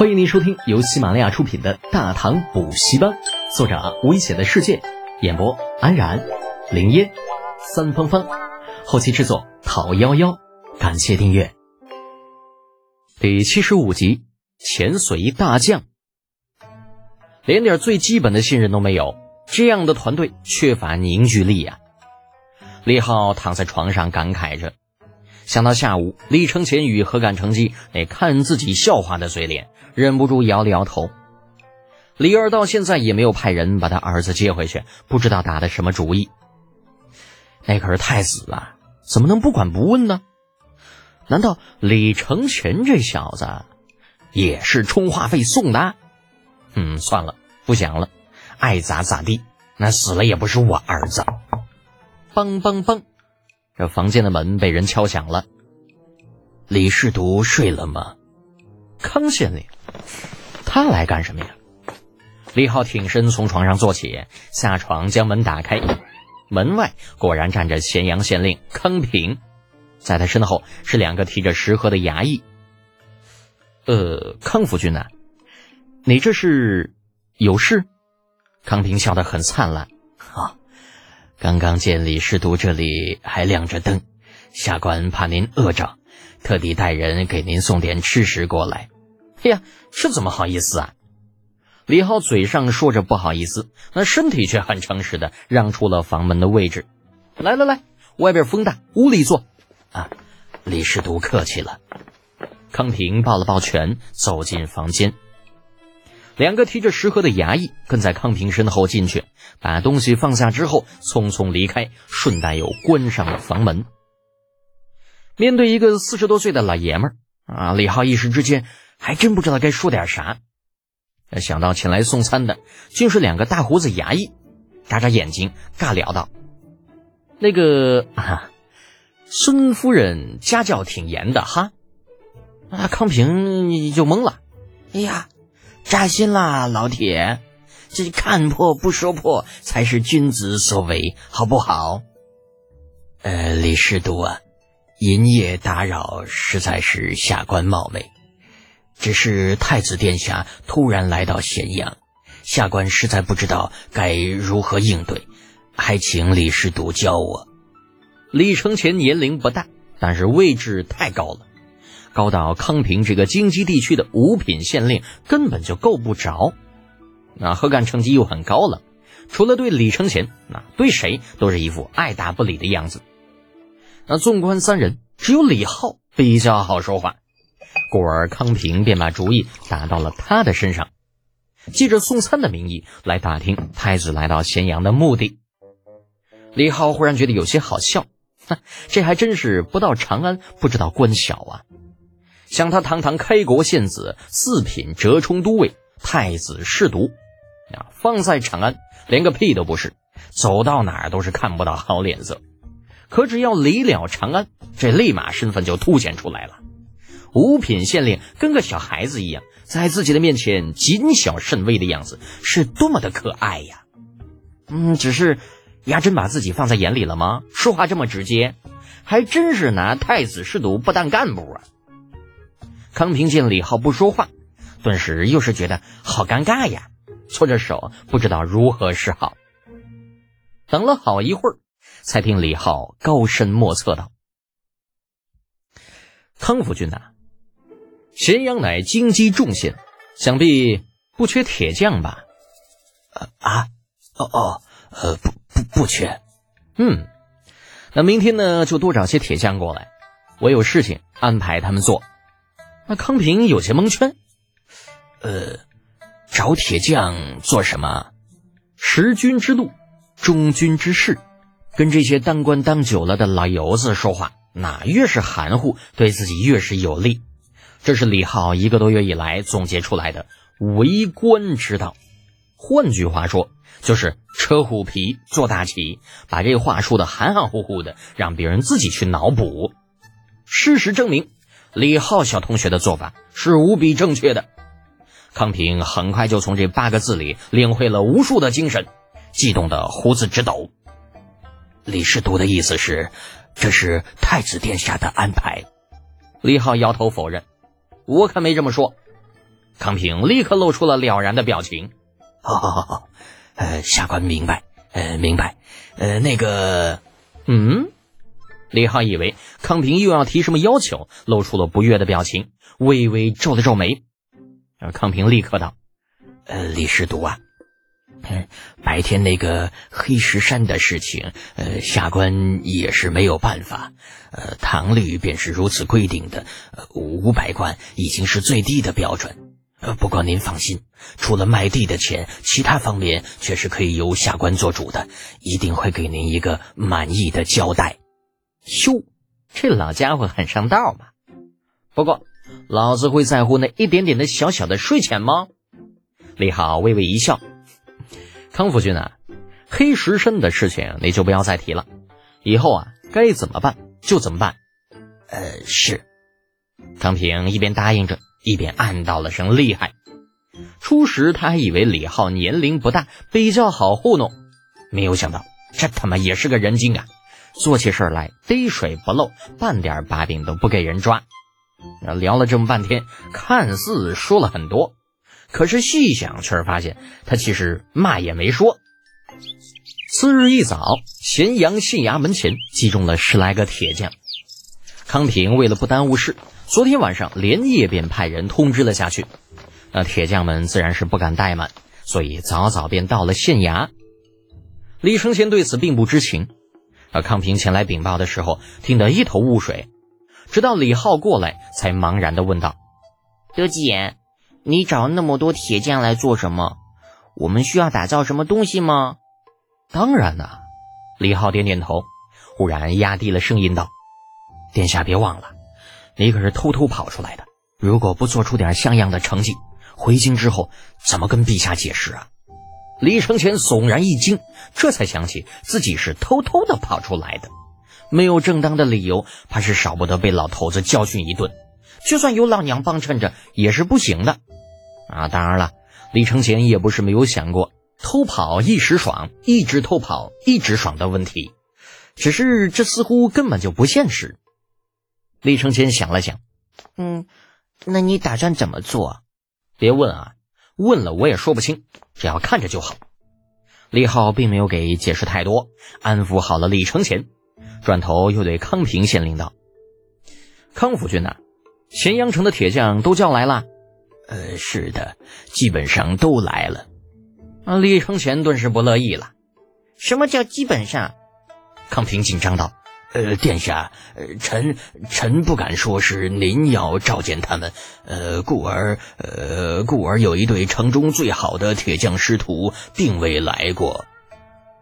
欢迎您收听由喜马拉雅出品的《大唐补习班》，作者危险的世界，演播安然、林烟、三芳芳，后期制作陶幺幺。感谢订阅。第七十五集，潜水大将，连点最基本的信任都没有，这样的团队缺乏凝聚力呀。李浩躺在床上感慨着。想到下午李承前与何敢成机那看自己笑话的嘴脸，忍不住摇了摇头。李二到现在也没有派人把他儿子接回去，不知道打的什么主意。那可是太子啊，怎么能不管不问呢？难道李承前这小子也是充话费送的？嗯，算了，不想了，爱咋咋地。那死了也不是我儿子。梆梆梆。这房间的门被人敲响了。李世独睡了吗？康县令，他来干什么呀？李浩挺身从床上坐起，下床将门打开，门外果然站着咸阳县令康平，在他身后是两个提着食盒的衙役。呃，康夫君呐，你这是有事？康平笑得很灿烂。刚刚见李师徒这里还亮着灯，下官怕您饿着，特地带人给您送点吃食过来。哎呀，这怎么好意思啊？李浩嘴上说着不好意思，那身体却很诚实的让出了房门的位置。来来来，外边风大，屋里坐。啊，李师徒客气了。康平抱了抱拳，走进房间。两个提着食盒的衙役跟在康平身后进去，把东西放下之后，匆匆离开，顺带又关上了房门。面对一个四十多岁的老爷们儿啊，李浩一时之间还真不知道该说点啥。想到请来送餐的竟是两个大胡子衙役，眨眨眼睛，尬聊道：“那个啊，孙夫人家教挺严的哈。”啊，康平就懵了，哎呀！扎心啦，老铁！这看破不说破才是君子所为，好不好？呃，李师都啊，营夜打扰，实在是下官冒昧。只是太子殿下突然来到咸阳，下官实在不知道该如何应对，还请李师都教我。李承乾年龄不大，但是位置太高了。高到康平这个京畿地区的五品县令根本就够不着，那何干成绩又很高了，除了对李承前，那对谁都是一副爱答不理的样子。那纵观三人，只有李浩比较好说话，故而康平便把主意打到了他的身上，借着送餐的名义来打听太子来到咸阳的目的。李浩忽然觉得有些好笑，这还真是不到长安不知道官小啊。想他堂堂开国献子，四品折冲都尉，太子侍读，啊，放在长安连个屁都不是，走到哪儿都是看不到好脸色。可只要离了长安，这立马身份就凸显出来了。五品县令跟个小孩子一样，在自己的面前谨小慎微的样子，是多么的可爱呀！嗯，只是丫真把自己放在眼里了吗？说话这么直接，还真是拿太子侍读不当干部啊！康平见李浩不说话，顿时又是觉得好尴尬呀，搓着手不知道如何是好。等了好一会儿，才听李浩高深莫测道：“康夫君呐，咸阳乃京畿重县，想必不缺铁匠吧？”“啊，哦哦，呃，不不不缺。”“嗯，那明天呢，就多找些铁匠过来，我有事情安排他们做。”那康平有些蒙圈，呃，找铁匠做什么？识君之路，忠君之事，跟这些当官当久了的老油子说话，哪越是含糊，对自己越是有利。这是李浩一个多月以来总结出来的为官之道。换句话说，就是扯虎皮做大旗，把这话说的含含糊糊的，让别人自己去脑补。事实证明。李浩小同学的做法是无比正确的，康平很快就从这八个字里领会了无数的精神，激动的胡子直抖。李世独的意思是，这是太子殿下的安排。李浩摇头否认，我可没这么说。康平立刻露出了了然的表情。好好好好，呃，下官明白，呃，明白，呃，那个，嗯，李浩以为康平又要提什么要求，露出了不悦的表情，微微皱了皱眉。而康平立刻道：“呃，李师督啊。”白天那个黑石山的事情，呃，下官也是没有办法。呃，唐律便是如此规定的，五百贯已经是最低的标准。呃，不过您放心，除了卖地的钱，其他方面却是可以由下官做主的，一定会给您一个满意的交代。哟，这老家伙很上道嘛。不过，老子会在乎那一点点的小小的税钱吗？李浩微微一笑。康福君啊，黑石参的事情你就不要再提了，以后啊该怎么办就怎么办。呃，是。康平一边答应着，一边暗道了声厉害。初时他还以为李浩年龄不大，比较好糊弄，没有想到这他妈也是个人精啊！做起事儿来滴水不漏，半点把柄都不给人抓。聊了这么半天，看似说了很多。可是细想，却是发现他其实嘛也没说。次日一早，咸阳县衙门前集中了十来个铁匠。康平为了不耽误事，昨天晚上连夜便派人通知了下去。那铁匠们自然是不敢怠慢，所以早早便到了县衙。李承前对此并不知情。而康平前来禀报的时候，听得一头雾水，直到李浩过来，才茫然地问道：“德简。”你找那么多铁匠来做什么？我们需要打造什么东西吗？当然啦，李浩点点头，忽然压低了声音道：“殿下别忘了，你可是偷偷跑出来的。如果不做出点像样的成绩，回京之后怎么跟陛下解释啊？”李承前悚然一惊，这才想起自己是偷偷的跑出来的，没有正当的理由，怕是少不得被老头子教训一顿。就算有老娘帮衬着，也是不行的。啊，当然了，李承前也不是没有想过偷跑一时爽，一直偷跑一直爽的问题，只是这似乎根本就不现实。李承前想了想，嗯，那你打算怎么做？别问啊，问了我也说不清，只要看着就好。李浩并没有给解释太多，安抚好了李承前，转头又对康平县令道：“康府君呐，咸阳城的铁匠都叫来了。”呃，是的，基本上都来了。啊，李承前顿时不乐意了。什么叫基本上？康平紧张道：“呃，殿下，呃，臣臣不敢说是您要召见他们，呃，故而，呃，故而有一对城中最好的铁匠师徒并未来过。”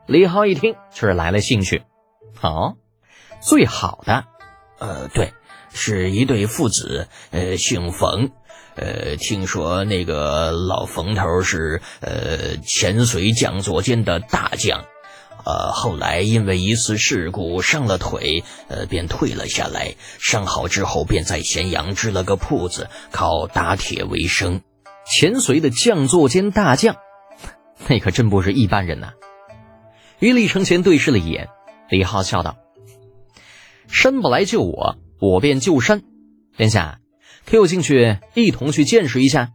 李浩一听，却是来了兴趣。哦，最好的？呃，对，是一对父子，呃，姓冯。呃，听说那个老冯头是呃前隋将佐间的大将，呃，后来因为一次事故伤了腿，呃，便退了下来。伤好之后，便在咸阳支了个铺子，靠打铁为生。前隋的将作间大将，那可真不是一般人呐。与李承前对视了一眼，李浩笑道：“山不来救我，我便救山。殿下。”可有兴趣一同去见识一下？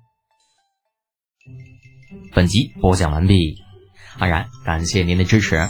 本集播讲完毕，安然感谢您的支持。